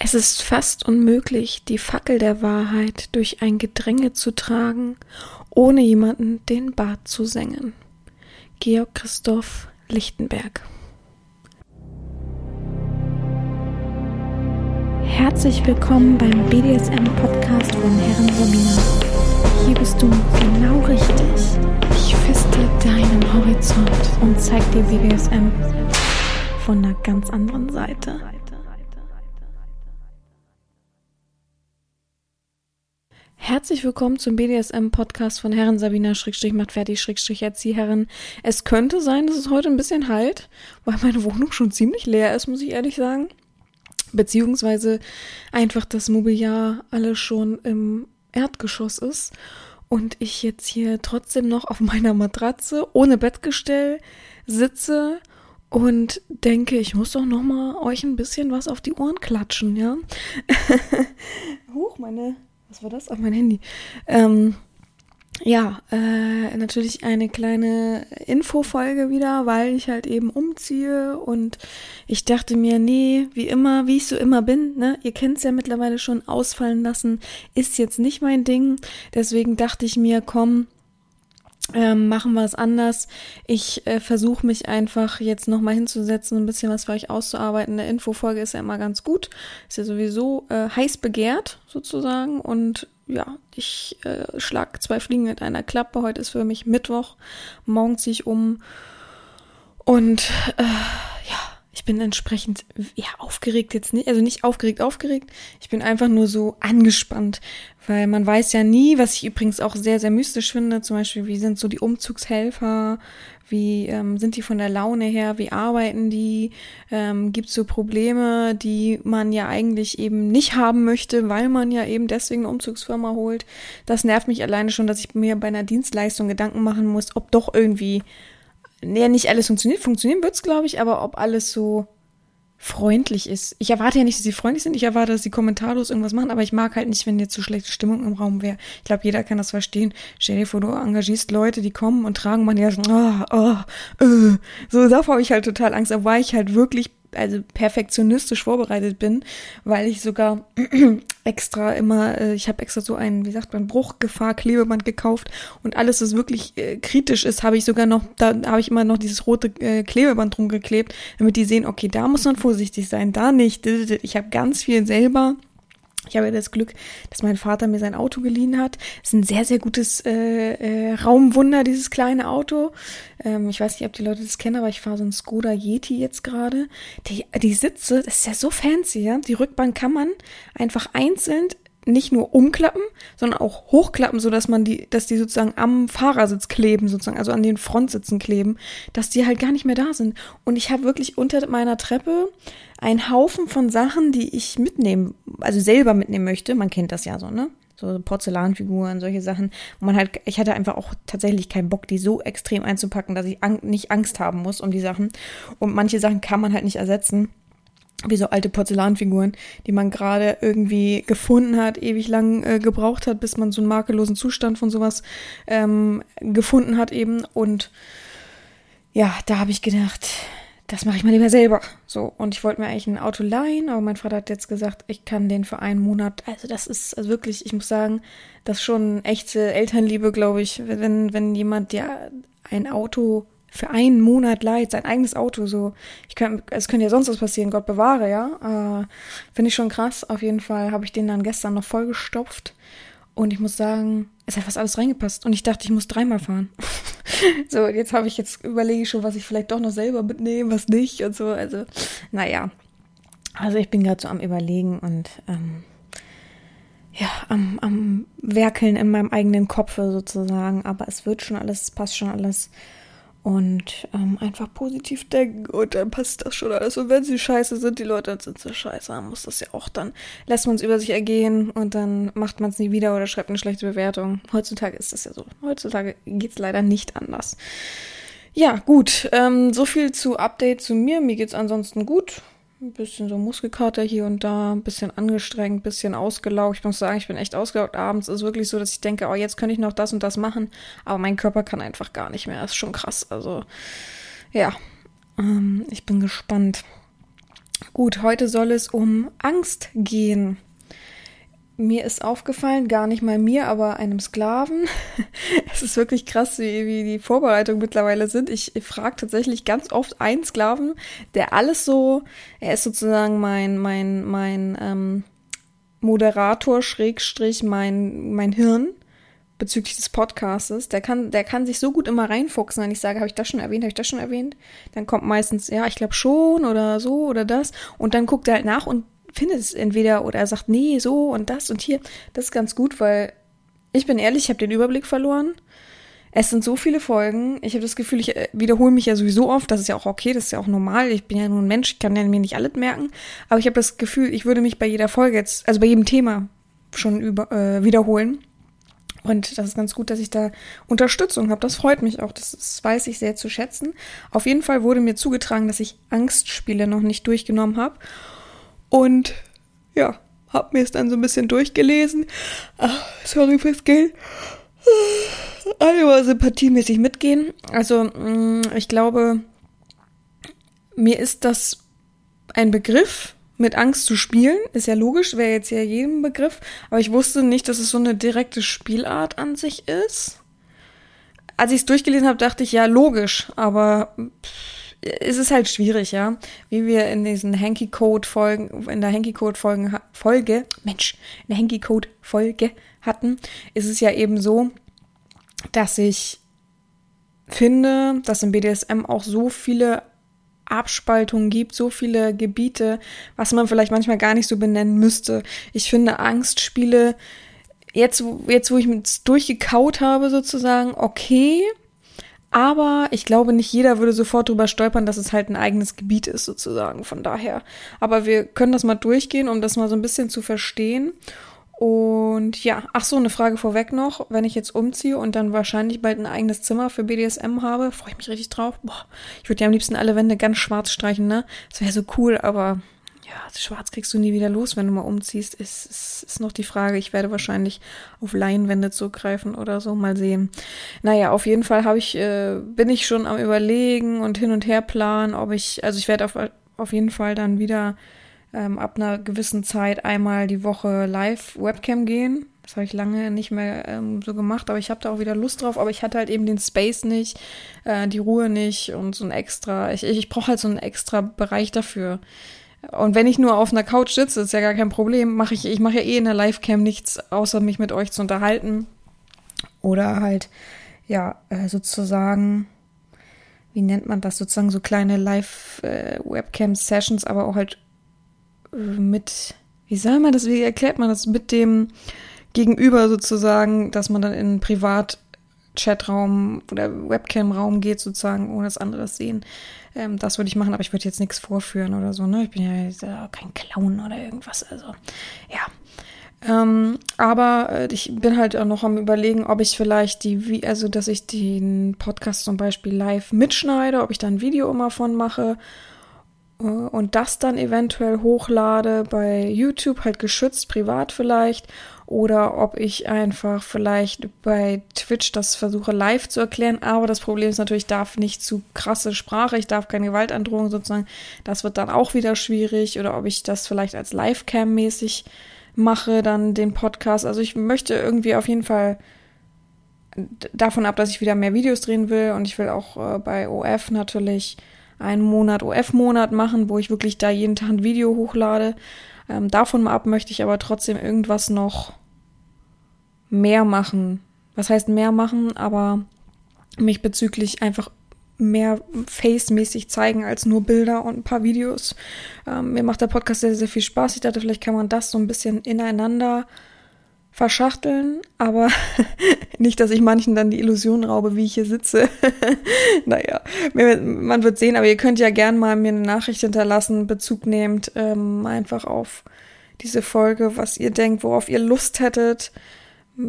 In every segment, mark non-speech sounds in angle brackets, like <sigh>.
Es ist fast unmöglich, die Fackel der Wahrheit durch ein Gedränge zu tragen, ohne jemanden den Bart zu sengen. Georg Christoph Lichtenberg Herzlich willkommen beim BDSM-Podcast von Herren Sabina. Hier bist du genau richtig. Ich feste deinen Horizont und zeig dir BDSM von einer ganz anderen Seite. Herzlich willkommen zum BDSM-Podcast von Herren Sabina Schrägstrich macht fertig Schrägstrich Erzieherin. Es könnte sein, dass es heute ein bisschen halt, weil meine Wohnung schon ziemlich leer ist, muss ich ehrlich sagen. Beziehungsweise einfach das Mobiliar alles schon im Erdgeschoss ist und ich jetzt hier trotzdem noch auf meiner Matratze ohne Bettgestell sitze und denke, ich muss doch noch mal euch ein bisschen was auf die Ohren klatschen, ja? <laughs> Huch, meine was war das? Auf mein Handy. Ähm, ja, äh, natürlich eine kleine Infofolge wieder, weil ich halt eben umziehe und ich dachte mir, nee, wie immer, wie ich so immer bin, ne, ihr kennt's ja mittlerweile schon ausfallen lassen, ist jetzt nicht mein Ding. Deswegen dachte ich mir, komm, ähm, machen wir es anders. Ich äh, versuche mich einfach jetzt nochmal hinzusetzen, ein bisschen was für euch auszuarbeiten. Eine Infofolge ist ja immer ganz gut. Ist ja sowieso äh, heiß begehrt sozusagen. Und ja, ich äh, schlag zwei Fliegen mit einer Klappe. Heute ist für mich Mittwoch. Morgen ziehe ich um. Und äh, ja, ich bin entsprechend ja aufgeregt jetzt nicht, also nicht aufgeregt, aufgeregt. Ich bin einfach nur so angespannt, weil man weiß ja nie, was ich übrigens auch sehr, sehr mystisch finde, zum Beispiel, wie sind so die Umzugshelfer, wie ähm, sind die von der Laune her, wie arbeiten die, ähm, gibt es so Probleme, die man ja eigentlich eben nicht haben möchte, weil man ja eben deswegen eine Umzugsfirma holt. Das nervt mich alleine schon, dass ich mir bei einer Dienstleistung Gedanken machen muss, ob doch irgendwie, ja, nicht alles funktioniert, funktionieren wird's, glaube ich, aber ob alles so freundlich ist. Ich erwarte ja nicht, dass sie freundlich sind, ich erwarte, dass sie kommentarlos irgendwas machen, aber ich mag halt nicht, wenn jetzt so schlechte Stimmung im Raum wäre. Ich glaube, jeder kann das verstehen. Stell dir vor, du engagierst Leute, die kommen und tragen man ja so, oh, oh, uh. so davor habe ich halt total Angst, aber war ich halt wirklich also perfektionistisch vorbereitet bin, weil ich sogar <clears throat> extra immer, äh, ich habe extra so einen, wie sagt man, Bruchgefahr-Klebeband gekauft und alles, was wirklich äh, kritisch ist, habe ich sogar noch, da habe ich immer noch dieses rote äh, Klebeband drum geklebt, damit die sehen, okay, da muss man vorsichtig sein, da nicht. Ich habe ganz viel selber ich habe das Glück, dass mein Vater mir sein Auto geliehen hat. Es ist ein sehr, sehr gutes äh, äh, Raumwunder, dieses kleine Auto. Ähm, ich weiß nicht, ob die Leute das kennen, aber ich fahre so ein Skoda Yeti jetzt gerade. Die, die Sitze, das ist ja so fancy, ja. Die Rückbank kann man einfach einzeln nicht nur umklappen, sondern auch hochklappen, so dass man die, dass die sozusagen am Fahrersitz kleben, sozusagen, also an den Frontsitzen kleben, dass die halt gar nicht mehr da sind. Und ich habe wirklich unter meiner Treppe ein Haufen von Sachen, die ich mitnehmen, also selber mitnehmen möchte. Man kennt das ja so, ne? So Porzellanfiguren, solche Sachen. Und man halt, ich hatte einfach auch tatsächlich keinen Bock, die so extrem einzupacken, dass ich an, nicht Angst haben muss um die Sachen. Und manche Sachen kann man halt nicht ersetzen. Wie so alte Porzellanfiguren, die man gerade irgendwie gefunden hat, ewig lang äh, gebraucht hat, bis man so einen makellosen Zustand von sowas ähm, gefunden hat eben. Und ja, da habe ich gedacht, das mache ich mal lieber selber. So, und ich wollte mir eigentlich ein Auto leihen, aber mein Vater hat jetzt gesagt, ich kann den für einen Monat. Also das ist also wirklich, ich muss sagen, das ist schon echte Elternliebe, glaube ich, wenn, wenn jemand ja ein Auto für einen Monat leiht, sein eigenes Auto, so. Ich kann, es könnte ja sonst was passieren, Gott bewahre, ja. Äh, Finde ich schon krass. Auf jeden Fall habe ich den dann gestern noch vollgestopft. Und ich muss sagen, es hat fast alles reingepasst. Und ich dachte, ich muss dreimal fahren. <laughs> so, jetzt habe ich jetzt überlege ich schon, was ich vielleicht doch noch selber mitnehme, was nicht und so. Also, naja. Also ich bin gerade so am überlegen und ähm, ja, am, am Werkeln in meinem eigenen Kopf sozusagen. Aber es wird schon alles, es passt schon alles und ähm, einfach positiv denken und dann passt das schon alles. Und wenn sie scheiße sind, die Leute, dann sind sie scheiße. Dann muss das ja auch dann, lässt man es über sich ergehen und dann macht man es nie wieder oder schreibt eine schlechte Bewertung. Heutzutage ist das ja so. Heutzutage geht es leider nicht anders. Ja, gut. Ähm, so viel zu Update zu mir. Mir geht's ansonsten gut ein bisschen so Muskelkater hier und da, ein bisschen angestrengt, ein bisschen ausgelaugt. Ich muss sagen, ich bin echt ausgelaugt abends. Es ist wirklich so, dass ich denke, oh, jetzt könnte ich noch das und das machen, aber mein Körper kann einfach gar nicht mehr. Das ist schon krass. Also, ja, ähm, ich bin gespannt. Gut, heute soll es um Angst gehen. Mir ist aufgefallen, gar nicht mal mir, aber einem Sklaven. <laughs> es ist wirklich krass, wie, wie die Vorbereitungen mittlerweile sind. Ich, frage tatsächlich ganz oft einen Sklaven, der alles so, er ist sozusagen mein, mein, mein ähm, Moderator, Schrägstrich, mein, mein Hirn bezüglich des Podcastes. Der kann, der kann sich so gut immer reinfuchsen, wenn ich sage, habe ich das schon erwähnt, habe ich das schon erwähnt? Dann kommt meistens, ja, ich glaube schon oder so oder das. Und dann guckt er halt nach und findet es entweder oder er sagt, nee, so und das und hier. Das ist ganz gut, weil ich bin ehrlich, ich habe den Überblick verloren. Es sind so viele Folgen. Ich habe das Gefühl, ich äh, wiederhole mich ja sowieso oft. Das ist ja auch okay, das ist ja auch normal. Ich bin ja nur ein Mensch, ich kann ja mir nicht alles merken. Aber ich habe das Gefühl, ich würde mich bei jeder Folge jetzt, also bei jedem Thema schon über, äh, wiederholen. Und das ist ganz gut, dass ich da Unterstützung habe. Das freut mich auch. Das, das weiß ich sehr zu schätzen. Auf jeden Fall wurde mir zugetragen, dass ich Angstspiele noch nicht durchgenommen habe. Und ja, hab mir es dann so ein bisschen durchgelesen. Ach, sorry fürs Geld. Alle sympathiemäßig mitgehen. Also, mm, ich glaube, mir ist das ein Begriff, mit Angst zu spielen. Ist ja logisch, wäre jetzt ja jedem Begriff. Aber ich wusste nicht, dass es so eine direkte Spielart an sich ist. Als ich es durchgelesen habe, dachte ich, ja, logisch. Aber pff, es ist halt schwierig, ja. Wie wir in diesen Hanky-Code-Folgen, in der Hanky-Code-Folge, Folge, Mensch, in der Hanky-Code-Folge hatten, ist es ja eben so, dass ich finde, dass im BDSM auch so viele Abspaltungen gibt, so viele Gebiete, was man vielleicht manchmal gar nicht so benennen müsste. Ich finde Angstspiele, jetzt, jetzt wo ich es durchgekaut habe sozusagen, okay, aber ich glaube, nicht jeder würde sofort drüber stolpern, dass es halt ein eigenes Gebiet ist, sozusagen. Von daher. Aber wir können das mal durchgehen, um das mal so ein bisschen zu verstehen. Und ja, ach so, eine Frage vorweg noch. Wenn ich jetzt umziehe und dann wahrscheinlich bald ein eigenes Zimmer für BDSM habe, freue ich mich richtig drauf. Boah, ich würde ja am liebsten alle Wände ganz schwarz streichen, ne? Das wäre so cool, aber ja, schwarz kriegst du nie wieder los, wenn du mal umziehst, ist, ist, ist noch die Frage. Ich werde wahrscheinlich auf Leinwände zugreifen oder so, mal sehen. Naja, auf jeden Fall habe ich, äh, bin ich schon am überlegen und hin und her planen, ob ich, also ich werde auf, auf jeden Fall dann wieder ähm, ab einer gewissen Zeit einmal die Woche live Webcam gehen. Das habe ich lange nicht mehr ähm, so gemacht, aber ich habe da auch wieder Lust drauf. Aber ich hatte halt eben den Space nicht, äh, die Ruhe nicht und so ein extra. Ich, ich, brauche halt so einen extra Bereich dafür. Und wenn ich nur auf einer Couch sitze, ist ja gar kein Problem. Mache ich, ich mache ja eh in der Livecam nichts, außer mich mit euch zu unterhalten. Oder halt, ja, äh, sozusagen, wie nennt man das? Sozusagen so kleine Live-Webcam-Sessions, aber auch halt äh, mit, wie soll man das, wie erklärt man das, mit dem Gegenüber sozusagen, dass man dann in Privat Chatraum oder Webcam-Raum geht, sozusagen, ohne das andere sehen. Ähm, das würde ich machen, aber ich würde jetzt nichts vorführen oder so, ne? Ich bin ja äh, kein Clown oder irgendwas, also ja. Ähm, aber äh, ich bin halt auch noch am überlegen, ob ich vielleicht die, also dass ich den Podcast zum Beispiel live mitschneide, ob ich da ein Video immer von mache äh, und das dann eventuell hochlade bei YouTube, halt geschützt, privat vielleicht oder ob ich einfach vielleicht bei Twitch das versuche live zu erklären. Aber das Problem ist natürlich, ich darf nicht zu krasse Sprache, ich darf keine Gewaltandrohung sozusagen. Das wird dann auch wieder schwierig. Oder ob ich das vielleicht als Livecam mäßig mache, dann den Podcast. Also ich möchte irgendwie auf jeden Fall davon ab, dass ich wieder mehr Videos drehen will und ich will auch äh, bei OF natürlich einen Monat OF-Monat machen, wo ich wirklich da jeden Tag ein Video hochlade. Ähm, davon ab möchte ich aber trotzdem irgendwas noch mehr machen. Was heißt mehr machen, aber mich bezüglich einfach mehr face-mäßig zeigen als nur Bilder und ein paar Videos. Ähm, mir macht der Podcast sehr, sehr viel Spaß. Ich dachte, vielleicht kann man das so ein bisschen ineinander verschachteln, aber <laughs> nicht, dass ich manchen dann die Illusion raube, wie ich hier sitze. <laughs> naja, man wird sehen, aber ihr könnt ja gern mal mir eine Nachricht hinterlassen, Bezug nehmt, ähm, einfach auf diese Folge, was ihr denkt, worauf ihr Lust hättet,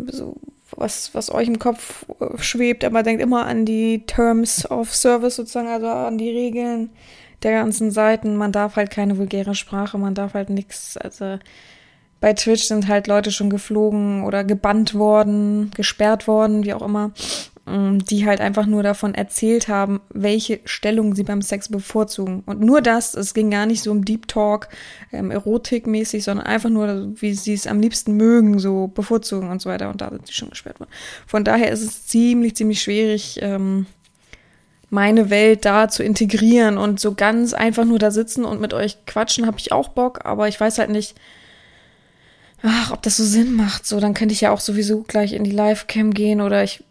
so was, was euch im Kopf äh, schwebt, aber denkt immer an die Terms of Service sozusagen, also an die Regeln der ganzen Seiten. Man darf halt keine vulgäre Sprache, man darf halt nichts, also bei Twitch sind halt Leute schon geflogen oder gebannt worden, gesperrt worden, wie auch immer. mm, die halt einfach nur davon erzählt haben, welche Stellung sie beim Sex bevorzugen. Und nur das, es ging gar nicht so um Deep Talk, ähm, erotikmäßig, sondern einfach nur, wie sie es am liebsten mögen, so bevorzugen und so weiter. Und da sind sie schon gesperrt worden. Von daher ist es ziemlich, ziemlich schwierig, ähm, meine Welt da zu integrieren und so ganz einfach nur da sitzen und mit euch quatschen, habe ich auch Bock, aber ich weiß halt nicht, ach, ob das so Sinn macht. So, dann könnte ich ja auch sowieso gleich in die Live-Cam gehen oder ich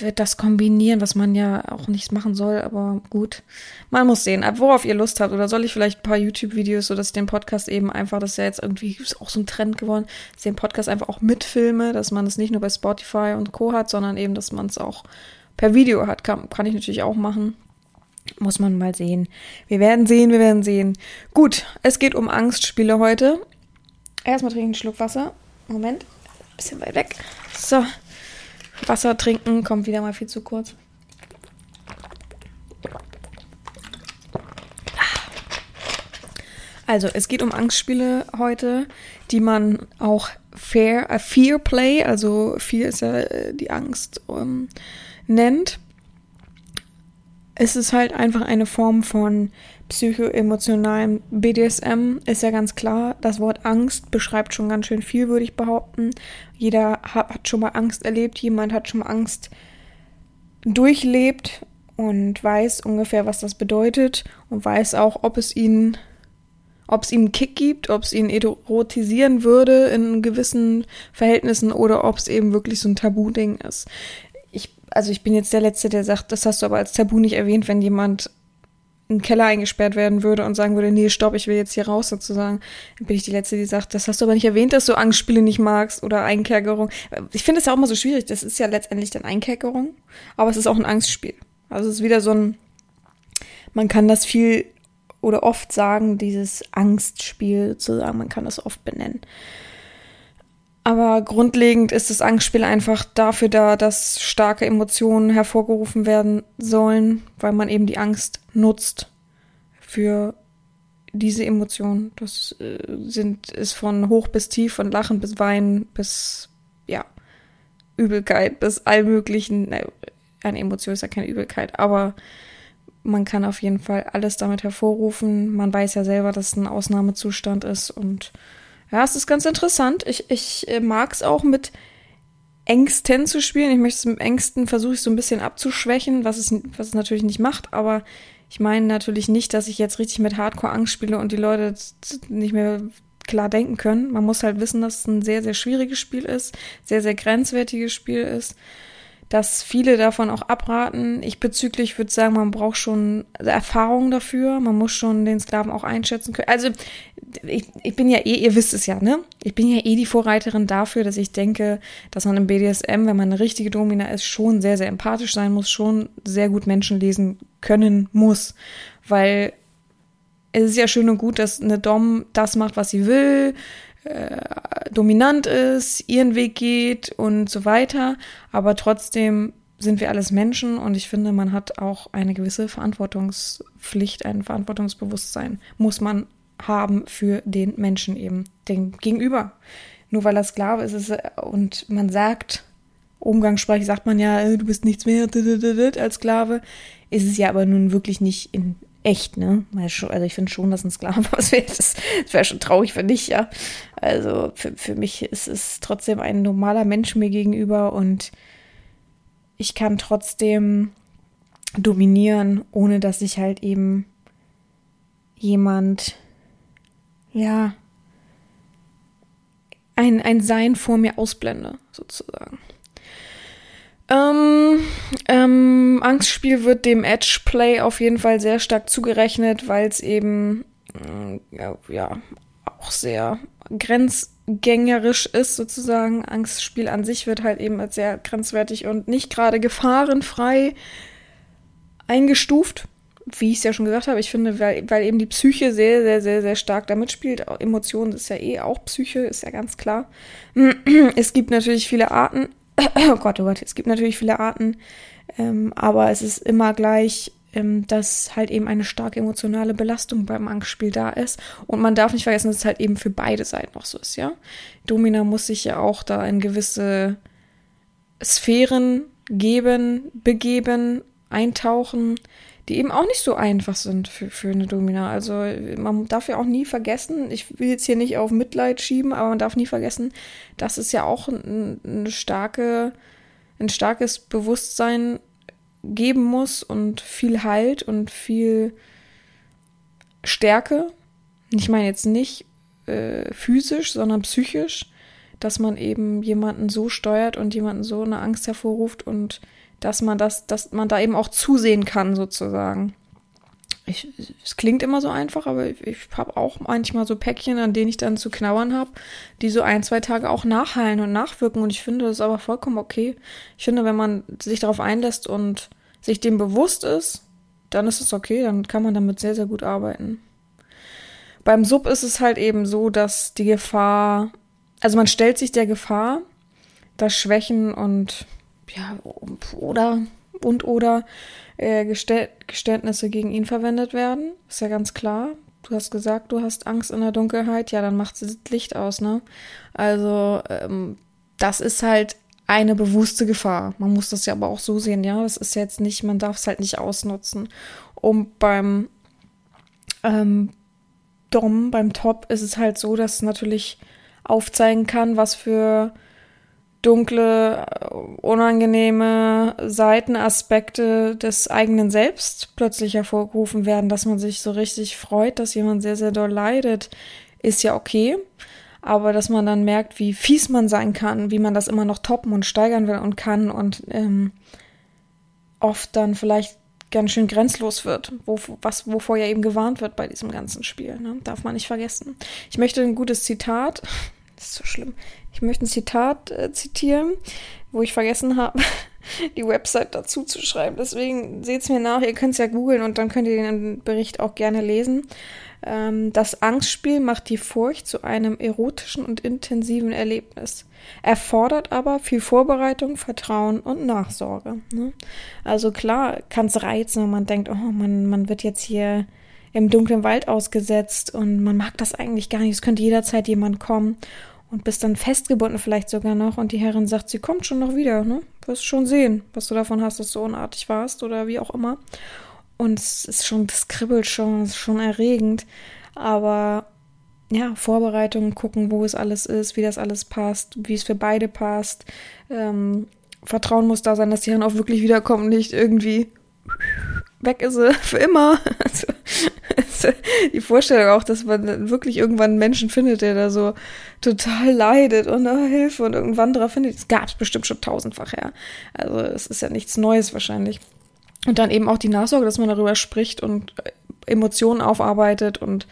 werde das kombinieren, was man ja auch nicht machen soll, aber gut. Man muss sehen, ab worauf ihr Lust habt. Oder soll ich vielleicht ein paar YouTube-Videos, so dass ich den Podcast eben einfach, das ist ja jetzt irgendwie auch so ein Trend geworden, dass ich den Podcast einfach auch mitfilme, dass man es nicht nur bei Spotify und Co. hat, sondern eben, dass man es auch per Video hat. Kann, kann ich natürlich auch machen. Muss man mal sehen. Wir werden sehen, wir werden sehen. Gut, es geht um Angstspiele heute. Erstmal trinken einen Schluck Wasser. Moment, bisschen weit weg. So, Wasser trinken kommt wieder mal viel zu kurz. Also, es geht um Angstspiele heute, die man auch Fair, äh, Fear Play, also Fear ist ja äh, die Angst, ähm, nennt. Es ist halt einfach eine Form von psychoemotionalem BDSM ist ja ganz klar. Das Wort Angst beschreibt schon ganz schön viel, würde ich behaupten. Jeder hat, schon mal Angst erlebt, jemand hat schon mal Angst durchlebt und weiß ungefähr, was das bedeutet und weiß auch, ob es ihn, ob es ihm einen Kick gibt, ob es ihn erotisieren würde in gewissen Verhältnissen oder ob es eben wirklich so ein Tabu-Ding ist. Ich, also ich bin jetzt der Letzte, der sagt, das hast du aber als Tabu nicht erwähnt, wenn jemand einen Keller eingesperrt werden würde und sagen würde, nee, stopp, ich will jetzt hier raus sozusagen, dann bin ich die Letzte, die sagt, das hast du aber nicht erwähnt, dass du Angstspiele nicht magst oder Einkerkerung. Ich finde es ja auch immer so schwierig, das ist ja letztendlich dann Einkerkerung, aber es ist auch ein Angstspiel. Also es ist wieder so ein, man kann das viel oder oft sagen, dieses Angstspiel sozusagen, man kann das oft benennen. Aber grundlegend ist das Angstspiel einfach dafür da, dass starke Emotionen hervorgerufen werden sollen, weil man eben die Angst nutzt für diese Emotionen. Das äh, sind, ist von hoch bis tief, von Lachen bis Weinen bis, ja, Übelkeit bis allmöglichen, ne, eine Emotion ist ja keine Übelkeit, aber man kann auf jeden Fall alles damit hervorrufen. Man weiß ja selber, dass es ein Ausnahmezustand ist und ja, es ist ganz interessant. Ich, ich äh, mag es auch mit Ängsten zu spielen. Ich möchte es mit Ängsten versuche ich so ein bisschen abzuschwächen, was es, was es natürlich nicht macht, aber ich meine natürlich nicht, dass ich jetzt richtig mit Hardcore-Angst spiele und die Leute nicht mehr klar denken können. Man muss halt wissen, dass es ein sehr, sehr schwieriges Spiel ist, sehr, sehr grenzwertiges Spiel ist dass viele davon auch abraten. Ich bezüglich würde sagen, man braucht schon Erfahrung dafür, man muss schon den Sklaven auch einschätzen können. Also ich, ich bin ja eh, ihr wisst es ja, ne? Ich bin ja eh die Vorreiterin dafür, dass ich denke, dass man im BDSM, wenn man eine richtige Domina ist, schon sehr, sehr empathisch sein muss, schon sehr gut Menschen lesen können muss. Weil es ist ja schön und gut, dass eine Dom das macht, was sie will, äh, dominant ist, ihren Weg geht und so weiter. Aber trotzdem sind wir alles Menschen und ich finde, man hat auch eine gewisse Verantwortungspflicht, ein Verantwortungsbewusstsein muss man haben für den Menschen eben, dem Gegenüber. Nur weil er Sklave ist, ist er, und man sagt, umgangssprachlich sagt man ja, äh, du bist nichts mehr als Sklave, ist es ja aber nun wirklich nicht in echt, ne? Also ich finde schon, dass ein Sklave <laughs> was wäre. Das, das wäre schon traurig für dich, ja. Also für, für mich ist es trotzdem ein normaler Mensch mir gegenüber und ich kann trotzdem dominieren, ohne dass ich halt eben jemand, ja, ein, ein Sein vor mir ausblende, sozusagen. Ähm, ähm, Angstspiel wird dem Edge-Play auf jeden Fall sehr stark zugerechnet, weil es eben äh, ja, auch sehr grenzgängerisch ist, sozusagen. Angstspiel an sich wird halt eben als sehr grenzwertig und nicht gerade gefahrenfrei eingestuft. Wie ich es ja schon gesagt habe, ich finde, weil, weil eben die Psyche sehr, sehr, sehr, sehr stark da mitspielt. Emotionen ist ja eh auch Psyche, ist ja ganz klar. <clears throat> Es gibt natürlich viele Arten, <clears throat> oh Gott, oh Gott, es gibt natürlich viele Arten, ähm, aber es ist immer gleich, ähm, dass halt eben eine starke emotionale Belastung beim Angstspiel da ist. Und man darf nicht vergessen, dass es halt eben für beide Seiten auch so ist, ja. Domina muss sich ja auch da in gewisse Sphären geben, begeben, eintauchen, die eben auch nicht so einfach sind für, für eine Domina. Also man darf ja auch nie vergessen, ich will jetzt hier nicht auf Mitleid schieben, aber man darf nie vergessen, dass es ja auch ein, eine starke, ein starkes Bewusstsein geben muss und viel Halt und viel Stärke. Ich meine jetzt nicht äh, physisch, sondern psychisch, dass man eben jemanden so steuert und jemanden so eine Angst hervorruft und dass man das, dass man da eben auch zusehen kann, sozusagen. Ich, es klingt immer so einfach, aber ich, ich habe auch manchmal so Päckchen, an denen ich dann zu knabbern habe, die so ein, zwei Tage auch nachhallen und nachwirken. Und ich finde das aber vollkommen okay. Ich finde, wenn man sich darauf einlässt und sich dem bewusst ist, dann ist es okay, dann kann man damit sehr, sehr gut arbeiten. Beim Sub ist es halt eben so, dass die Gefahr, also man stellt sich der Gefahr, dass Schwächen und ja, oder und oder äh, Geständnisse gegen ihn verwendet werden. Ist ja ganz klar. Du hast gesagt, du hast Angst in der Dunkelheit. Ja, dann macht sie das Licht aus, ne? Also, ähm, das ist halt eine bewusste Gefahr. Man muss das ja aber auch so sehen, ja. Das ist jetzt nicht, man darf es halt nicht ausnutzen. Und beim ähm, Dom, beim Top, ist es halt so, dass es natürlich aufzeigen kann, was für dunkle, unangenehme Seitenaspekte des eigenen Selbst plötzlich hervorgerufen werden, dass man sich so richtig freut, dass jemand sehr, sehr doll leidet, ist ja okay. Aber dass man dann merkt, wie fies man sein kann, wie man das immer noch toppen und steigern will und kann und ähm, oft dann vielleicht ganz schön grenzlos wird, wo, was, wovor ja eben gewarnt wird bei diesem ganzen Spiel. Ne? Darf man nicht vergessen. Ich möchte ein gutes Zitat, <laughs> das ist so schlimm, ich möchte ein Zitat äh, zitieren, wo ich vergessen habe, <laughs> die Website dazu zu schreiben. Deswegen seht es mir nach, ihr könnt es ja googeln und dann könnt ihr den Bericht auch gerne lesen. Ähm, das Angstspiel macht die Furcht zu einem erotischen und intensiven Erlebnis. Erfordert aber viel Vorbereitung, Vertrauen und Nachsorge. Ne? Also klar kann es reizen, wenn man denkt, oh, man, man wird jetzt hier im dunklen Wald ausgesetzt und man mag das eigentlich gar nicht. Es könnte jederzeit jemand kommen und bist dann festgebunden vielleicht sogar noch und die Herrin sagt, sie kommt schon noch wieder, ne? Wirst schon sehen, was du davon hast, dass du unartig warst oder wie auch immer. Und es ist schon, das kribbelt schon, es ist schon erregend. Aber ja, Vorbereitungen, gucken, wo es alles ist, wie das alles passt, wie es für beide passt. Ähm, Vertrauen muss da sein, dass die Herren auch wirklich wiederkommt, nicht irgendwie weg ist sie <laughs> für immer. Also, die Vorstellung auch, dass man wirklich irgendwann einen Menschen findet, der da so total leidet und oh, Hilfe und irgendein Wanderer findet, das gab es bestimmt schon tausendfach her. Also es ist ja nichts Neues wahrscheinlich. Und dann eben auch die Nachsorge, dass man darüber spricht und äh, Emotionen aufarbeitet und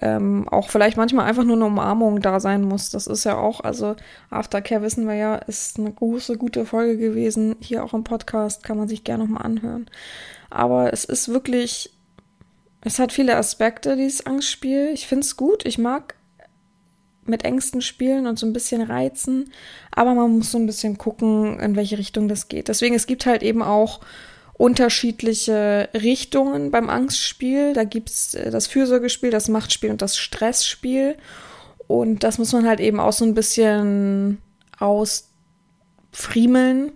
ähm, auch vielleicht manchmal einfach nur eine Umarmung da sein muss. Das ist ja auch, also Aftercare wissen wir ja, ist eine große, gute Folge gewesen. Hier auch im Podcast kann man sich gerne nochmal anhören. Aber es ist wirklich, es hat viele Aspekte, dieses Angstspiel. Ich finde es gut. Ich mag mit Ängsten spielen und so ein bisschen reizen. Aber man muss so ein bisschen gucken, in welche Richtung das geht. Deswegen, es gibt halt eben auch unterschiedliche Richtungen beim Angstspiel. Da gibt's äh, das Fürsorgespiel, das Machtspiel und das Stressspiel. Und das muss man halt eben auch so ein bisschen ausfriemeln,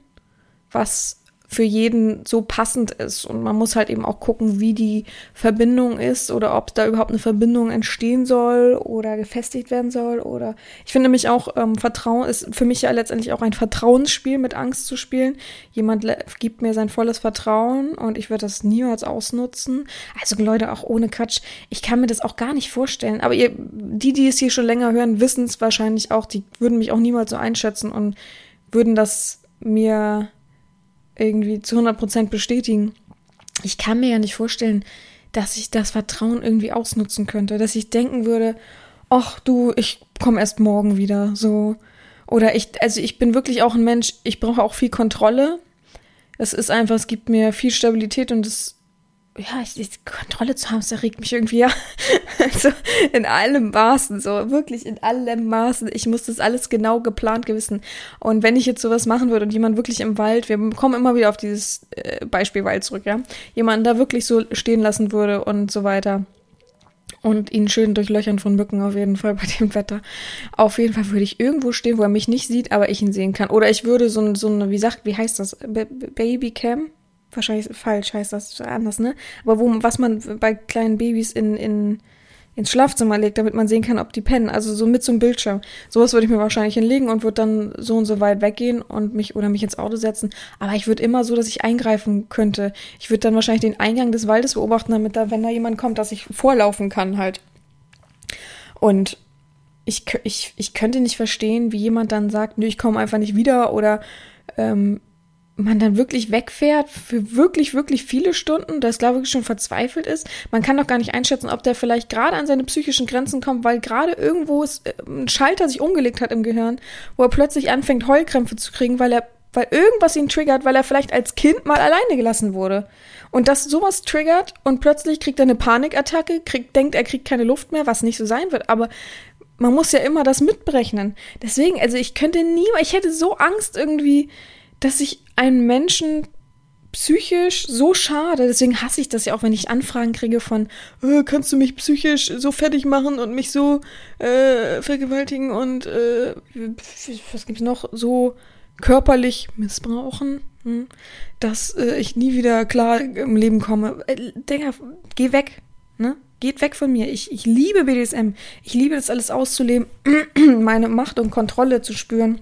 was für jeden so passend ist. Und man muss halt eben auch gucken, wie die Verbindung ist oder ob da überhaupt eine Verbindung entstehen soll oder gefestigt werden soll. Oder ich finde nämlich auch, ähm, Vertrauen ist für mich ja letztendlich auch ein Vertrauensspiel, mit Angst zu spielen. Jemand gibt mir sein volles Vertrauen und ich würde das niemals ausnutzen. Also Leute, auch ohne Quatsch, ich kann mir das auch gar nicht vorstellen. Aber ihr, die, die es hier schon länger hören, wissen es wahrscheinlich auch. Die würden mich auch niemals so einschätzen und würden das mir irgendwie zu 100% bestätigen. Ich kann mir ja nicht vorstellen, dass ich das Vertrauen irgendwie ausnutzen könnte, dass ich denken würde, ach du, ich komme erst morgen wieder, so. Oder ich, also ich bin wirklich auch ein Mensch, ich brauche auch viel Kontrolle. Es ist einfach, es gibt mir viel Stabilität und es ja, ich, ich, Kontrolle zu haben, das erregt mich irgendwie ja. <laughs> also in allem Maßen, so wirklich in allem Maßen. Ich muss das alles genau geplant gewissen. Und wenn ich jetzt sowas machen würde und jemand wirklich im Wald, wir kommen immer wieder auf dieses äh, Beispiel Wald zurück, ja, jemanden da wirklich so stehen lassen würde und so weiter und ihn schön durchlöchern von Mücken auf jeden Fall bei dem Wetter. Auf jeden Fall würde ich irgendwo stehen, wo er mich nicht sieht, aber ich ihn sehen kann. Oder ich würde so, so eine, wie sagt, wie heißt das? Babycam? Wahrscheinlich falsch heißt das anders, ne? Aber wo, was man bei kleinen Babys in, in ins Schlafzimmer legt, damit man sehen kann, ob die pennen. Also so mit so einem Bildschirm. Sowas würde ich mir wahrscheinlich hinlegen und würde dann so und so weit weggehen und mich oder mich ins Auto setzen. Aber ich würde immer so, dass ich eingreifen könnte. Ich würde dann wahrscheinlich den Eingang des Waldes beobachten, damit da, wenn da jemand kommt, dass ich vorlaufen kann halt. Und ich, ich, ich könnte nicht verstehen, wie jemand dann sagt, nö, ich komme einfach nicht wieder oder ähm, man dann wirklich wegfährt für wirklich, wirklich viele Stunden, dass glaube ich schon verzweifelt ist. Man kann doch gar nicht einschätzen, ob der vielleicht gerade an seine psychischen Grenzen kommt, weil gerade irgendwo ist, äh, ein Schalter sich umgelegt hat im Gehirn, wo er plötzlich anfängt, Heulkrämpfe zu kriegen, weil er, weil irgendwas ihn triggert, weil er vielleicht als Kind mal alleine gelassen wurde. Und dass sowas triggert und plötzlich kriegt er eine Panikattacke, kriegt, denkt, er kriegt keine Luft mehr, was nicht so sein wird, aber man muss ja immer das mitberechnen. Deswegen, also ich könnte nie, ich hätte so Angst irgendwie, dass ich einen Menschen psychisch so schade, deswegen hasse ich das ja auch, wenn ich Anfragen kriege von, äh, kannst du mich psychisch so fertig machen und mich so äh, vergewaltigen und äh, was gibt's noch, so körperlich missbrauchen, hm, dass äh, ich nie wieder klar im Leben komme. Äh, Digga, geh weg, ne? Geht weg von mir. Ich, ich liebe BDSM. Ich liebe das alles auszuleben, <clears throat> meine Macht und Kontrolle zu spüren.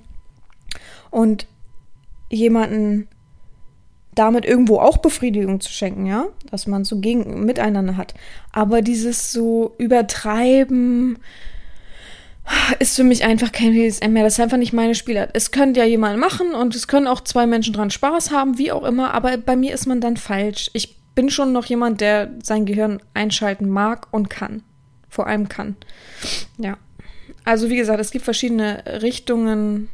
Und jemanden damit irgendwo auch Befriedigung zu schenken, ja, dass man so gegen miteinander hat. Aber dieses so übertreiben ist für mich einfach kein BDSM mehr. Das ist einfach nicht meine Spielart. Es könnte ja jemand machen und es können auch zwei Menschen dran Spaß haben, wie auch immer. Aber bei mir ist man dann falsch. Ich bin schon noch jemand, der sein Gehirn einschalten mag und kann. Vor allem kann. Ja. Also wie gesagt, es gibt verschiedene Richtungen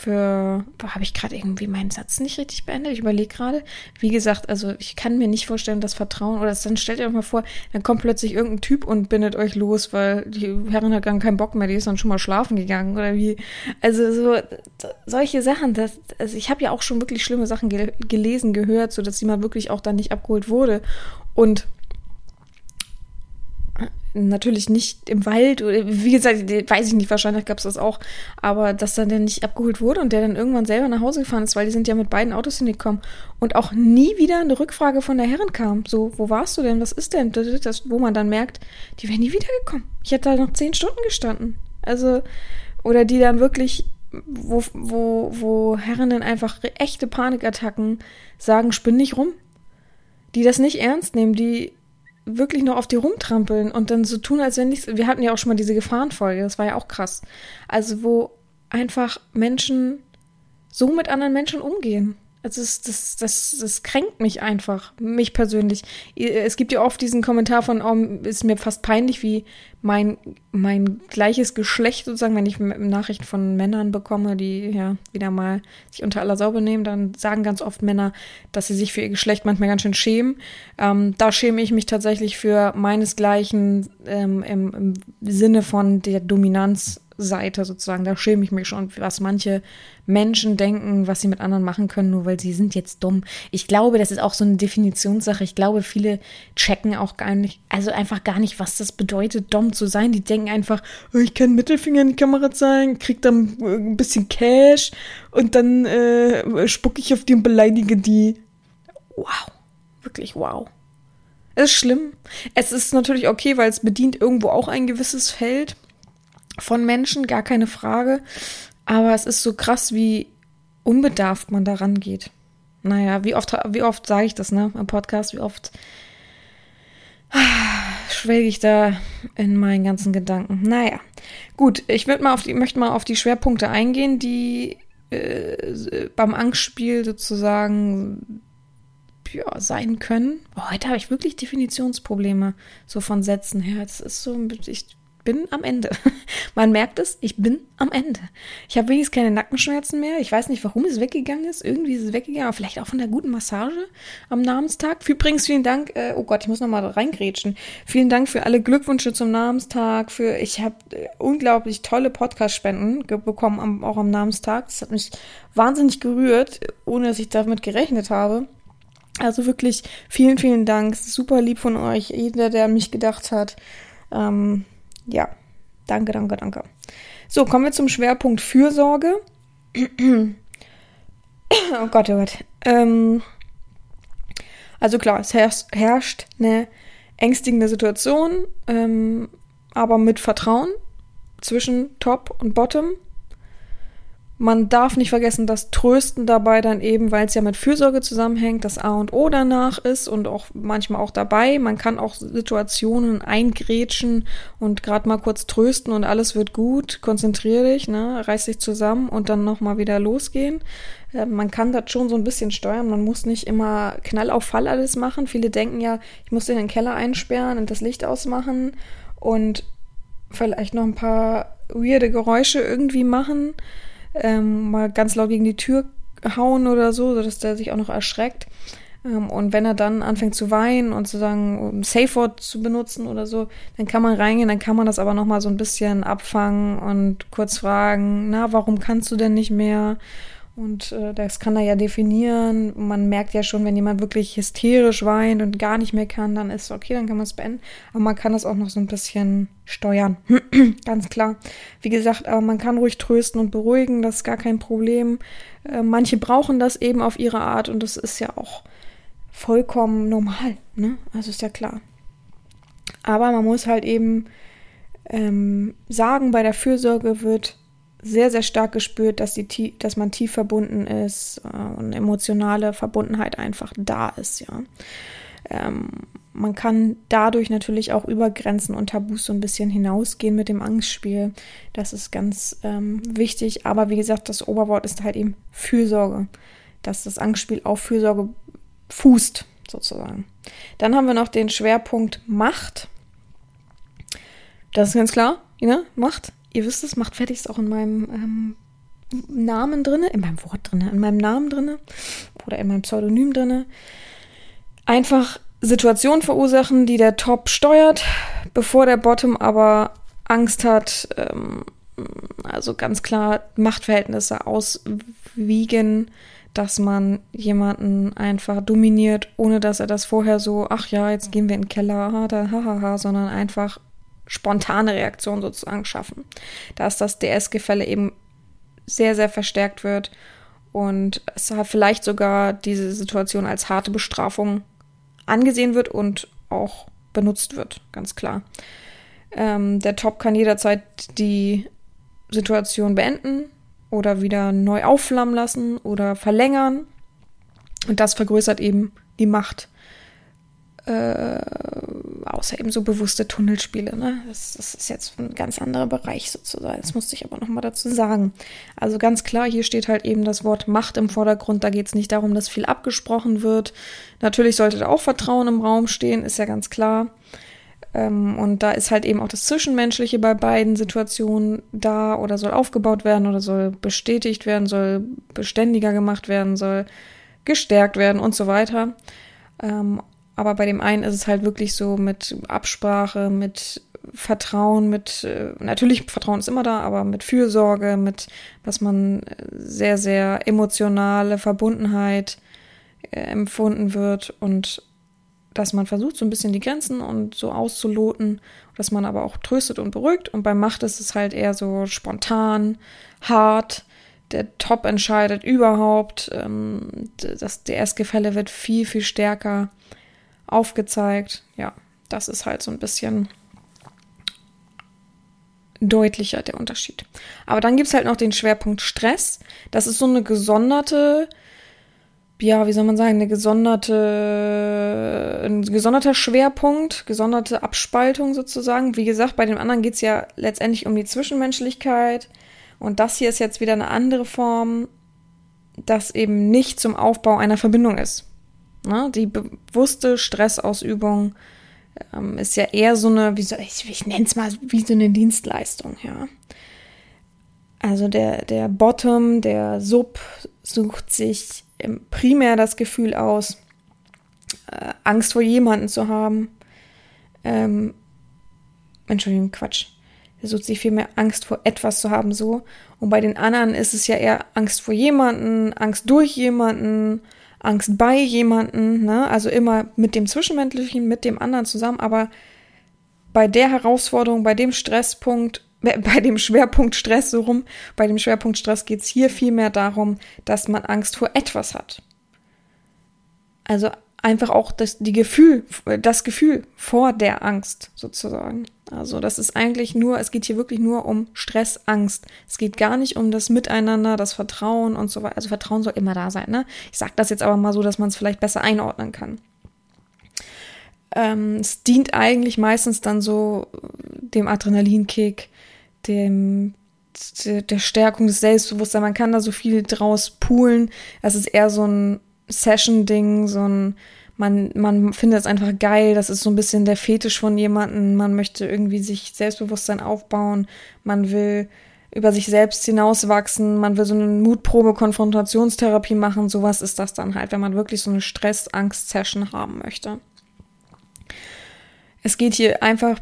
für, habe ich gerade irgendwie meinen Satz nicht richtig beendet? Ich überlege gerade. Wie gesagt, also ich kann mir nicht vorstellen, dass Vertrauen oder das, dann stellt ihr euch mal vor, dann kommt plötzlich irgendein Typ und bindet euch los, weil die Herrin hat gar keinen Bock mehr, die ist dann schon mal schlafen gegangen oder wie. Also so solche Sachen, das, also ich habe ja auch schon wirklich schlimme Sachen ge gelesen, gehört, so dass jemand wirklich auch dann nicht abgeholt wurde und natürlich nicht im Wald oder wie gesagt, weiß ich nicht, wahrscheinlich gab es das auch, aber dass dann der nicht abgeholt wurde und der dann irgendwann selber nach Hause gefahren ist, weil die sind ja mit beiden Autos hingekommen und auch nie wieder eine Rückfrage von der Herrin kam. So, wo warst du denn? Was ist denn? Das, wo man dann merkt, die wären nie wiedergekommen. Ich hätte da noch zehn Stunden gestanden. Also, oder die dann wirklich, wo, wo, wo Herrinnen einfach echte Panikattacken sagen, spinn nicht rum. Die das nicht ernst nehmen, die wirklich nur auf die rumtrampeln und dann so tun, als wenn nichts. Wir hatten ja auch schon mal diese Gefahrenfolge, das war ja auch krass. Also, wo einfach Menschen so mit anderen Menschen umgehen. Also das, das, das, das kränkt mich einfach, mich persönlich. Es gibt ja oft diesen Kommentar von, oh, ist mir fast peinlich, wie mein, mein gleiches Geschlecht sozusagen, wenn ich Nachrichten von Männern bekomme, die ja wieder mal sich unter aller Sau benehmen, dann sagen ganz oft Männer, dass sie sich für ihr Geschlecht manchmal ganz schön schämen. Ähm, da schäme ich mich tatsächlich für meinesgleichen ähm, im, im Sinne von der Dominanz Seite sozusagen. Da schäme ich mich schon, was manche Menschen denken, was sie mit anderen machen können, nur weil sie sind jetzt dumm. Ich glaube, das ist auch so eine Definitionssache. Ich glaube, viele checken auch gar nicht, also einfach gar nicht, was das bedeutet, dumm zu sein. Die denken einfach, oh, ich kann Mittelfinger in die Kamera zeigen, krieg dann äh, ein bisschen Cash und dann äh, spucke ich auf die und beleidige die. Wow. Wirklich wow. Es ist schlimm. Es ist natürlich okay, weil es bedient irgendwo auch ein gewisses Feld von Menschen, gar keine Frage. Aber es ist so krass, wie unbedarft man daran geht. Naja, wie oft, wie oft sage ich das, ne, im Podcast, wie oft schwelge ich da in meinen ganzen Gedanken. Naja, gut, ich mal die, möchte mal auf die Schwerpunkte eingehen, die äh, beim Angstspiel sozusagen ja, sein können. Oh, heute habe ich wirklich Definitionsprobleme, so von Sätzen her. Das ist so, ich bin am Ende. <laughs> Man merkt es, ich bin am Ende. Ich habe wenigstens keine Nackenschmerzen mehr. Ich weiß nicht, warum es weggegangen ist. Irgendwie ist es weggegangen, aber vielleicht auch von der guten Massage am Namenstag. Übrigens, vielen Dank. Äh, oh Gott, ich muss nochmal reingrätschen. Vielen Dank für alle Glückwünsche zum Namenstag. Für ich habe äh, unglaublich tolle Podcast-Spenden bekommen, am, auch am Namenstag. Das hat mich wahnsinnig gerührt, ohne dass ich damit gerechnet habe. Also wirklich vielen, vielen Dank. Super lieb von euch, jeder, der an mich gedacht hat. Ähm, ja, danke, danke, danke. So, kommen wir zum Schwerpunkt Fürsorge. oh Gott, oh Gott. Ähm, also klar, es herrscht, eine ängstigende Situation, ähm, aber mit Vertrauen zwischen Top und Bottom. Man darf nicht vergessen, dass Trösten dabei dann eben, weil es ja mit Fürsorge zusammenhängt, das A und O danach ist und auch manchmal auch dabei. Man kann auch Situationen eingrätschen und gerade mal kurz trösten und alles wird gut. Konzentrier dich, ne, reiß dich zusammen und dann nochmal wieder losgehen. Äh, man kann das schon so ein bisschen steuern. Man muss nicht immer Knall auf Fall alles machen. Viele denken ja, ich muss in den Keller einsperren und das Licht ausmachen und vielleicht noch ein paar weirde Geräusche irgendwie machen ähm, mal ganz laut gegen die Tür hauen oder so, sodass der sich auch noch erschreckt. Ähm, und wenn er dann anfängt zu weinen und sozusagen um Safe Word zu benutzen oder so, dann kann man reingehen, dann kann man das aber nochmal so ein bisschen abfangen und kurz fragen, na, warum kannst du denn nicht mehr? Und äh, das kann er ja definieren. Man merkt ja schon, wenn jemand wirklich hysterisch weint und gar nicht mehr kann, dann ist es okay, dann kann man es beenden. Aber man kann das auch noch so ein bisschen steuern. <clears throat> Ganz klar. Wie gesagt, aber man kann ruhig trösten und beruhigen, das ist gar kein Problem. Äh, manche brauchen das eben auf ihre Art und das ist ja auch vollkommen normal. Ne? Also ist ja klar. Aber man muss halt eben ähm, sagen, bei der Fürsorge wird sehr, sehr stark gespürt, dass, die, dass man tief verbunden ist äh, und emotionale Verbundenheit einfach da ist, ja. Ähm, man kann dadurch natürlich auch über Grenzen und Tabus so ein bisschen hinausgehen mit dem Angstspiel. Das ist ganz ähm, wichtig. Aber wie gesagt, das Oberwort ist halt eben Fürsorge. Dass das Angstspiel auf Fürsorge fußt, sozusagen. Dann haben wir noch den Schwerpunkt Macht. Das ist ganz klar, ne? Macht ihr wisst es, macht fertig ist auch in meinem ähm, Namen drinne, in meinem Wort drinne, in meinem Namen drinne oder in meinem Pseudonym drinne. Einfach Situationen verursachen, die der Top steuert, bevor der Bottom aber Angst hat. Ähm, also ganz klar Machtverhältnisse auswiegen, dass man jemanden einfach dominiert, ohne dass er das vorher so, ach ja, jetzt gehen wir in den Keller, hahaha, sondern einfach spontane Reaktion sozusagen schaffen. Dass das DS-Gefälle eben sehr, sehr verstärkt wird und es vielleicht sogar diese Situation als harte Bestrafung angesehen wird und auch benutzt wird, ganz klar. Ähm, der Top kann jederzeit die Situation beenden oder wieder neu aufflammen lassen oder verlängern. Und das vergrößert eben die Macht äh, außer eben so bewusste Tunnelspiele. Ne? Das, das, ist jetzt ein ganz anderer Bereich sozusagen. Das musste ich aber nochmal dazu sagen. Also ganz klar, hier steht halt eben das Wort Macht im Vordergrund. Da geht es nicht darum, dass viel abgesprochen wird. Natürlich sollte da auch Vertrauen im Raum stehen, ist ja ganz klar. Ähm, und da ist halt eben auch das Zwischenmenschliche bei beiden Situationen da oder soll aufgebaut werden oder soll bestätigt werden, soll beständiger gemacht werden, soll gestärkt werden und so weiter. Ähm, aber bei dem einen ist es halt wirklich so mit Absprache, mit Vertrauen, mit, äh, natürlich Vertrauen ist immer da, aber mit Fürsorge, mit, dass man sehr, sehr emotionale Verbundenheit äh, empfunden wird und dass man versucht, so ein bisschen die Grenzen und so auszuloten, dass man aber auch tröstet und beruhigt. Und beim Macht ist es halt eher so spontan, hart, der Top entscheidet überhaupt. Ähm, das DS-Gefälle wird viel, viel stärker aufgezeigt. Ja, das ist halt so ein bisschen deutlicher der Unterschied. Aber dann gibt es halt noch den Schwerpunkt Stress. Das ist so eine gesonderte, ja, wie soll man sagen, eine gesonderte, ein gesonderter Schwerpunkt, gesonderte Abspaltung sozusagen. Wie gesagt, bei dem anderen geht es ja letztendlich um die Zwischenmenschlichkeit. Und das hier ist jetzt wieder eine andere Form, das eben nicht zum Aufbau einer Verbindung ist. Ne? Die bewusste Stressausübung ähm, ist ja eher so eine, wie so, ich, ich nenne es mal wie so eine Dienstleistung, ja. Also der, der Bottom, der Sub sucht sich primär das Gefühl aus, äh, Angst vor jemanden zu haben. Ähm, Entschuldigung, Quatsch. Er sucht sich vielmehr Angst vor etwas zu haben, so. Und bei den anderen ist es ja eher Angst vor jemanden, Angst durch jemanden, Angst bei jemanden, ne? also immer mit dem Zwischenmenschlichen, mit dem anderen zusammen, aber bei der Herausforderung, bei dem Stresspunkt, <laughs> bei dem Schwerpunkt Stress so rum, bei dem Schwerpunkt Stress geht es hier vielmehr darum, dass man Angst vor etwas hat. Also einfach auch das, die Gefühl, das Gefühl vor der Angst sozusagen. Also das ist eigentlich nur, es geht hier wirklich nur um Stress, Angst. Es geht gar nicht um das Miteinander, das Vertrauen und so weiter. Also Vertrauen soll immer da sein, ne? Ich sage das jetzt aber mal so, dass man es vielleicht besser einordnen kann. Ähm, es dient eigentlich meistens dann so dem Adrenalinkick, dem der Stärkung des Selbstbewusstseins. Man kann da so viel draus poolen. Es ist eher so ein Session-Ding, so ein man, man findet es einfach geil, das ist so ein bisschen der Fetisch von jemandem, man möchte irgendwie sich Selbstbewusstsein aufbauen, man will über sich selbst hinauswachsen, man will so eine Mutprobe, Konfrontationstherapie machen, sowas ist das dann halt, wenn man wirklich so eine Stress-Angst-Session haben möchte. Es geht hier einfach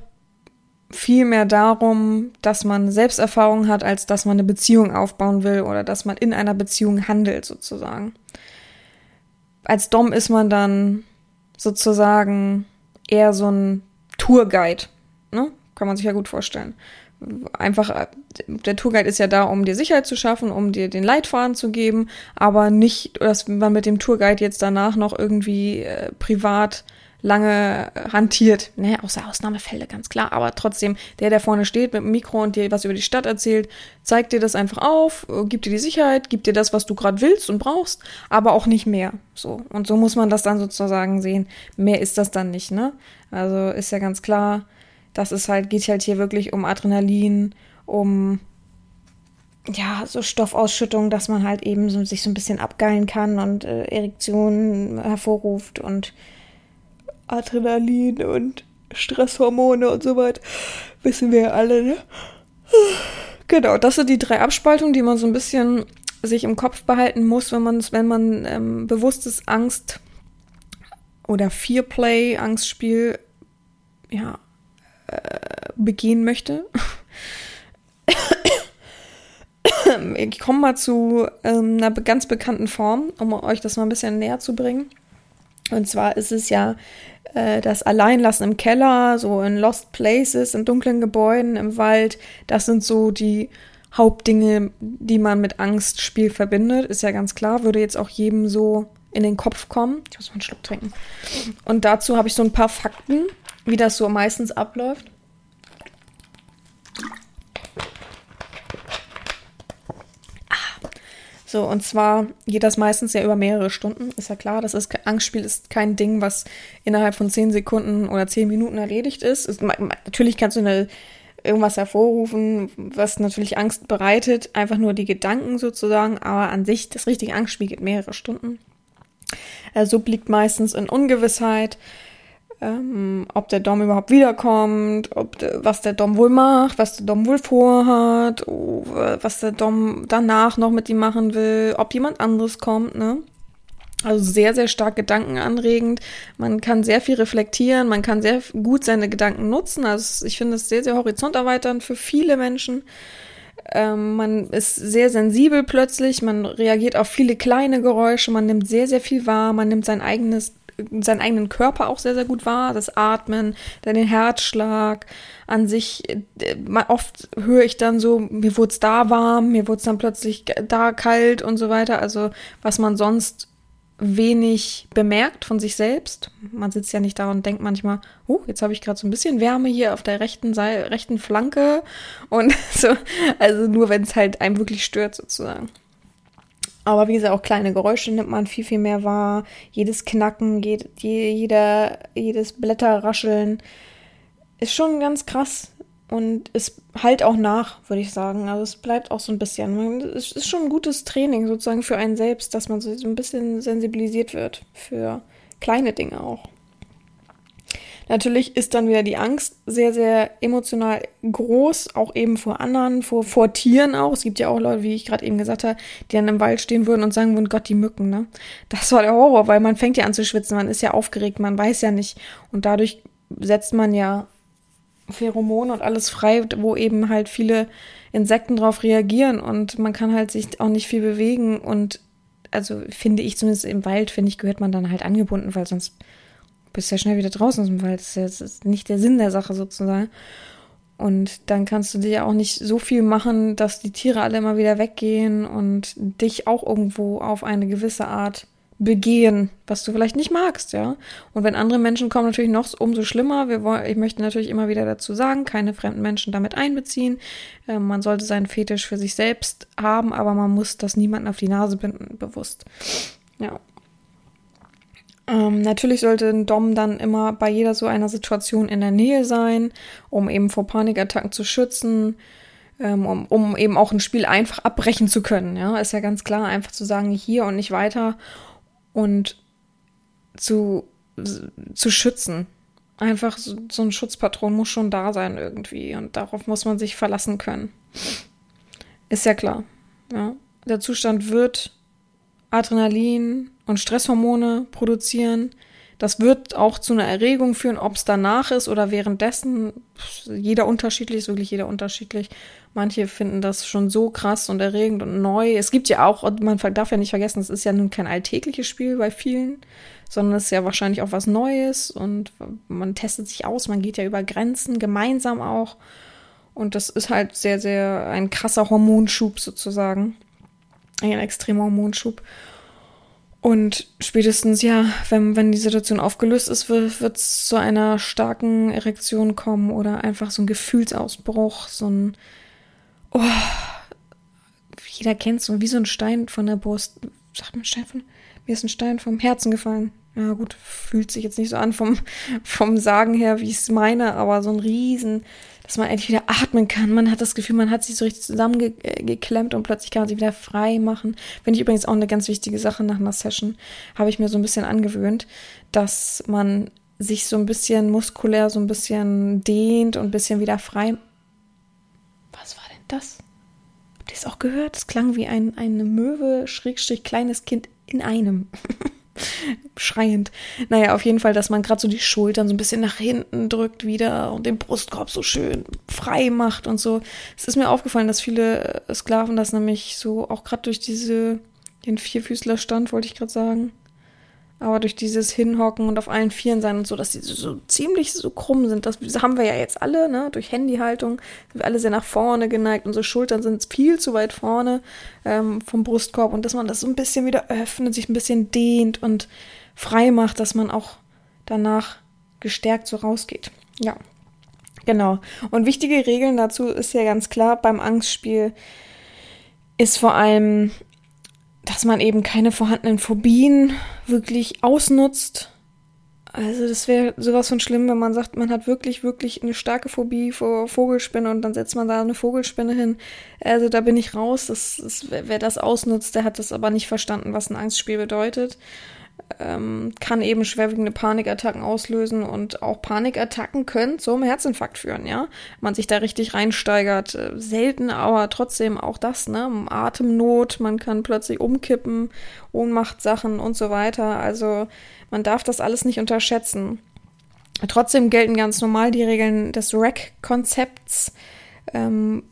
viel mehr darum, dass man Selbsterfahrung hat, als dass man eine Beziehung aufbauen will oder dass man in einer Beziehung handelt, sozusagen. Als Dom ist man dann sozusagen eher so ein Tourguide. Ne? Kann man sich ja gut vorstellen. Einfach, der Tourguide ist ja da, um dir Sicherheit zu schaffen, um dir den Leitfaden zu geben, aber nicht, dass man mit dem Tourguide jetzt danach noch irgendwie äh, privat lange hantiert. Ne, außer Ausnahmefälle, ganz klar. Aber trotzdem, der, der vorne steht mit dem Mikro und dir was über die Stadt erzählt, zeigt dir das einfach auf, gibt dir die Sicherheit, gibt dir das, was du gerade willst und brauchst, aber auch nicht mehr. So. Und so muss man das dann sozusagen sehen. Mehr ist das dann nicht, ne? Also ist ja ganz klar, das ist halt, geht halt hier wirklich um Adrenalin, um ja, so Stoffausschüttung, dass man halt eben so, sich so ein bisschen abgeilen kann und äh, Erektionen hervorruft und Adrenalin und Stresshormone und so weiter. Wissen wir ja alle, ne? Genau, das sind die drei Abspaltungen, die man so ein bisschen sich im Kopf behalten muss, wenn man, wenn man ähm, bewusstes Angst oder Fearplay, Angstspiel, ja, äh, begehen möchte. ich komme mal zu ähm, einer ganz bekannten Form, um euch das mal ein bisschen näher zu bringen. Und zwar ist es ja äh, das Alleinlassen im Keller, so in Lost Places, in dunklen Gebäuden, im Wald. Das sind so die Hauptdinge, die man mit Angstspiel verbindet. Ist ja ganz klar, würde jetzt auch jedem so in den Kopf kommen. Ich muss mal einen Schluck trinken. Und dazu habe ich so ein paar Fakten, wie das so meistens abläuft. So, und zwar geht das meistens ja über mehrere Stunden, ist ja klar. Das ist, Angstspiel ist kein Ding, was innerhalb von zehn Sekunden oder zehn Minuten erledigt ist. ist natürlich kannst du eine, irgendwas hervorrufen, was natürlich Angst bereitet, einfach nur die Gedanken sozusagen, aber an sich, das richtige Angstspiel geht mehrere Stunden. Also liegt meistens in Ungewissheit ähm, ob der Dom überhaupt wiederkommt, ob de, was der Dom wohl macht, was der Dom wohl vorhat, oh, was der Dom danach noch mit ihm machen will, ob jemand anderes kommt, ne? Also sehr, sehr stark gedankenanregend. Man kann sehr viel reflektieren, man kann sehr gut seine Gedanken nutzen. Also ich finde es sehr, sehr horizonterweiternd für viele Menschen. Ähm, man ist sehr sensibel plötzlich, man reagiert auf viele kleine Geräusche, man nimmt sehr, sehr viel wahr, man nimmt sein eigenes seinen eigenen Körper auch sehr, sehr gut wahr, das Atmen, dann den Herzschlag an sich. Äh, oft höre ich dann so, mir wurde es da warm, mir wurde es dann plötzlich da kalt und so weiter. Also was man sonst wenig bemerkt von sich selbst. Man sitzt ja nicht da und denkt manchmal, oh, jetzt habe ich gerade so ein bisschen Wärme hier auf der rechten Seite, rechten Flanke und <laughs> so. Also nur wenn es halt einem wirklich stört sozusagen. Aber wie gesagt, auch kleine Geräusche nimmt man viel, viel mehr wahr. Jedes Knacken, jeder, jedes Blätterrascheln ist schon ganz krass. Und es halt auch nach, würde ich sagen. Also es bleibt auch so ein bisschen. Es ist schon ein gutes Training sozusagen für einen selbst, dass man so ein bisschen sensibilisiert wird für kleine Dinge auch. Natürlich ist dann wieder die Angst sehr, sehr emotional groß, auch eben vor anderen, vor, vor Tieren auch. Es gibt ja auch Leute, wie ich gerade eben gesagt habe, die dann im Wald stehen würden und sagen würden, Gott, die Mücken, ne? Das war der Horror, weil man fängt ja an zu schwitzen, man ist ja aufgeregt, man weiß ja nicht. Und dadurch setzt man ja Pheromone und alles frei, wo eben halt viele Insekten drauf reagieren und man kann halt sich auch nicht viel bewegen und also finde ich zumindest im Wald, finde ich, gehört man dann halt angebunden, weil sonst bist ja schnell wieder draußen aus dem Wald. Das ist, ja, nicht der Sinn der Sache sozusagen. Und dann kannst du dir auch nicht so viel machen, dass die Tiere alle immer wieder weggehen und dich auch irgendwo auf eine gewisse Art begehen, was du vielleicht nicht magst, ja. Und wenn andere Menschen kommen, natürlich noch umso schlimmer. Wir wollen, ich möchte natürlich immer wieder dazu sagen, keine fremden Menschen damit einbeziehen. Äh, man sollte seinen Fetisch für sich selbst haben, aber man muss das niemanden auf die Nase binden, bewusst. Ja. Ähm, natürlich sollte ein Dom dann immer bei jeder so einer Situation in der Nähe sein, um eben vor Panikattacken zu schützen, ähm, um, um eben auch ein Spiel einfach abbrechen zu können. Ja, ist ja ganz klar, einfach zu sagen, hier und nicht weiter und zu, zu schützen. Einfach so, so ein Schutzpatron muss schon da sein irgendwie und darauf muss man sich verlassen können. Ist ja klar. Ja. Der Zustand wird Adrenalin und Stresshormone produzieren. Das wird auch zu einer Erregung führen, ob es danach ist oder währenddessen. Jeder unterschiedlich, ist wirklich jeder unterschiedlich. Manche finden das schon so krass und erregend und neu. Es gibt ja auch, man darf ja nicht vergessen, es ist ja nun kein alltägliches Spiel bei vielen, sondern es ist ja wahrscheinlich auch was Neues und man testet sich aus, man geht ja über Grenzen, gemeinsam auch. Und das ist halt sehr, sehr ein krasser Hormonschub sozusagen. Ein extremer Hormonschub. Und spätestens, ja, wenn, wenn die Situation aufgelöst ist, wird es zu einer starken Erektion kommen oder einfach so ein Gefühlsausbruch, so ein, oh, jeder kennt so, wie so ein Stein von der Brust. Sagt man Stein von, mir ist ein Stein vom Herzen gefallen. Ja, gut, fühlt sich jetzt nicht so an vom, vom Sagen her, wie ich es meine, aber so ein riesen dass man endlich wieder atmen kann. Man hat das Gefühl, man hat sich so richtig zusammengeklemmt und plötzlich kann man sich wieder frei machen. Finde ich übrigens auch eine ganz wichtige Sache nach einer Session. Habe ich mir so ein bisschen angewöhnt, dass man sich so ein bisschen muskulär so ein bisschen dehnt und ein bisschen wieder frei. Was war denn das? Habt ihr es auch gehört? Es klang wie ein, eine Möwe, Schrägstrich, kleines Kind in einem. <laughs> schreiend. Naja, auf jeden Fall, dass man gerade so die Schultern so ein bisschen nach hinten drückt wieder und den Brustkorb so schön frei macht und so. Es ist mir aufgefallen, dass viele äh, Sklaven das nämlich so, auch gerade durch diese, den Vierfüßlerstand, wollte ich gerade sagen, aber durch dieses Hinhocken und auf allen Vieren sein und so, dass die so, ziemlich so krumm sind, das haben wir ja jetzt alle, ne? Durch Handyhaltung sind wir alle sehr nach vorne geneigt. Unsere Schultern sind viel zu weit vorne ähm, vom Brustkorb und dass man das so ein bisschen wieder öffnet, sich ein bisschen dehnt und frei macht, dass man auch danach gestärkt so rausgeht. Ja, genau. Und wichtige Regeln dazu ist ja ganz klar, beim Angstspiel ist vor allem dass man eben keine vorhandenen Phobien wirklich ausnutzt. Also das wäre sowas von schlimm, wenn man sagt, man hat wirklich, wirklich eine starke Phobie vor Vogelspinne und dann setzt man da eine Vogelspinne hin. Also da bin ich raus. Das, das, wer das ausnutzt, der hat das aber nicht verstanden, was ein Angstspiel bedeutet ähm, kann eben schwerwiegende Panikattacken auslösen und auch Panikattacken können zum Herzinfarkt führen, ja. Man sich da richtig reinsteigert. Äh, selten, aber trotzdem auch das, ne? Atemnot, man kann plötzlich umkippen, Ohnmachtsachen und so weiter. Also man darf das alles nicht unterschätzen. Trotzdem gelten ganz normal die Regeln des REC-Konzepts, ähm,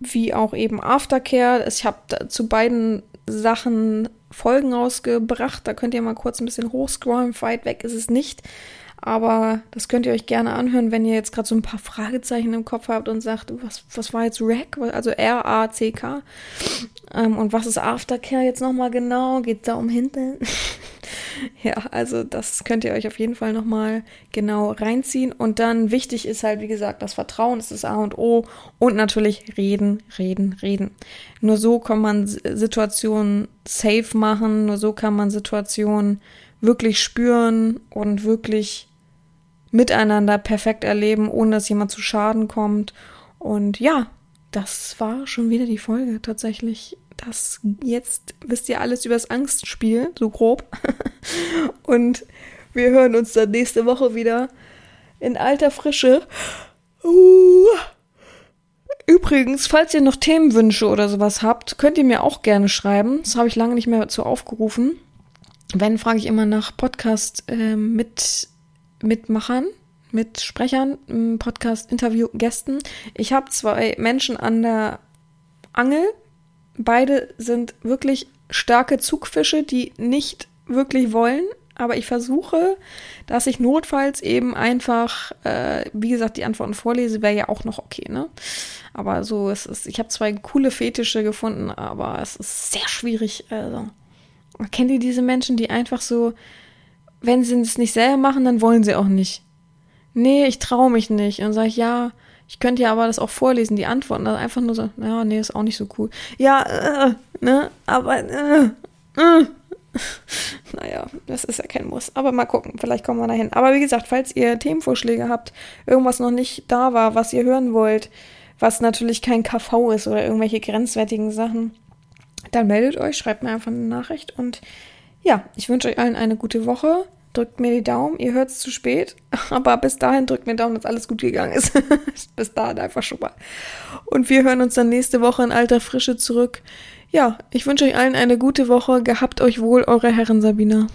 wie auch eben Aftercare. Ich habe zu beiden Sachen Folgen rausgebracht. Da könnt ihr mal kurz ein bisschen hochscrollen. Weit weg ist es nicht. Aber das könnt ihr euch gerne anhören, wenn ihr jetzt gerade so ein paar Fragezeichen im Kopf habt und sagt, was, was war jetzt RAC? Also R-A-C-K. Ähm, und was ist Aftercare jetzt nochmal genau? Geht da um Hinten? <laughs> ja, also das könnt ihr euch auf jeden Fall nochmal genau reinziehen. Und dann wichtig ist halt, wie gesagt, das Vertrauen ist das A und O. Und natürlich reden, reden, reden. Nur so kann man Situationen safe machen. Nur so kann man Situationen wirklich spüren und wirklich miteinander perfekt erleben, ohne dass jemand zu Schaden kommt. Und ja, das war schon wieder die Folge tatsächlich. Das jetzt wisst ihr alles über das Angstspiel, so grob. <laughs> Und wir hören uns dann nächste Woche wieder in alter Frische. Uh. Übrigens, falls ihr noch Themenwünsche oder sowas habt, könnt ihr mir auch gerne schreiben. Das habe ich lange nicht mehr dazu aufgerufen. Wenn, frage ich immer nach Podcast äh, mit Mitmachern, mit Sprechern, Podcast, Interview, Gästen. Ich habe zwei Menschen an der Angel. Beide sind wirklich starke Zugfische, die nicht wirklich wollen, aber ich versuche, dass ich notfalls eben einfach, äh, wie gesagt, die Antworten vorlese, wäre ja auch noch okay, ne? Aber so, es ist, ich habe zwei coole Fetische gefunden, aber es ist sehr schwierig. Also, kennt ihr diese Menschen, die einfach so, wenn sie es nicht selber machen, dann wollen sie auch nicht. Nee, ich traue mich nicht. Und sage ich, ja, ich könnte ja aber das auch vorlesen, die Antworten. Also einfach nur so, ja, nee, ist auch nicht so cool. Ja, äh, ne, aber, äh, äh. <laughs> naja, das ist ja kein Muss. Aber mal gucken, vielleicht kommen wir dahin. Aber wie gesagt, falls ihr Themenvorschläge habt, irgendwas noch nicht da war, was ihr hören wollt, was natürlich kein KV ist oder irgendwelche grenzwertigen Sachen, dann meldet euch, schreibt mir einfach eine Nachricht und ja, ich wünsche euch allen eine gute Woche. Drückt mir die Daumen, ihr hört es zu spät, <laughs> aber bis dahin drückt mir Daumen, dass alles gut gegangen ist. <laughs> bis dahin einfach schon mal. Und wir hören uns dann nächste Woche in alter Frische zurück. Ja, ich wünsche euch allen eine gute Woche. Gehabt euch wohl, eure Herren Sabina.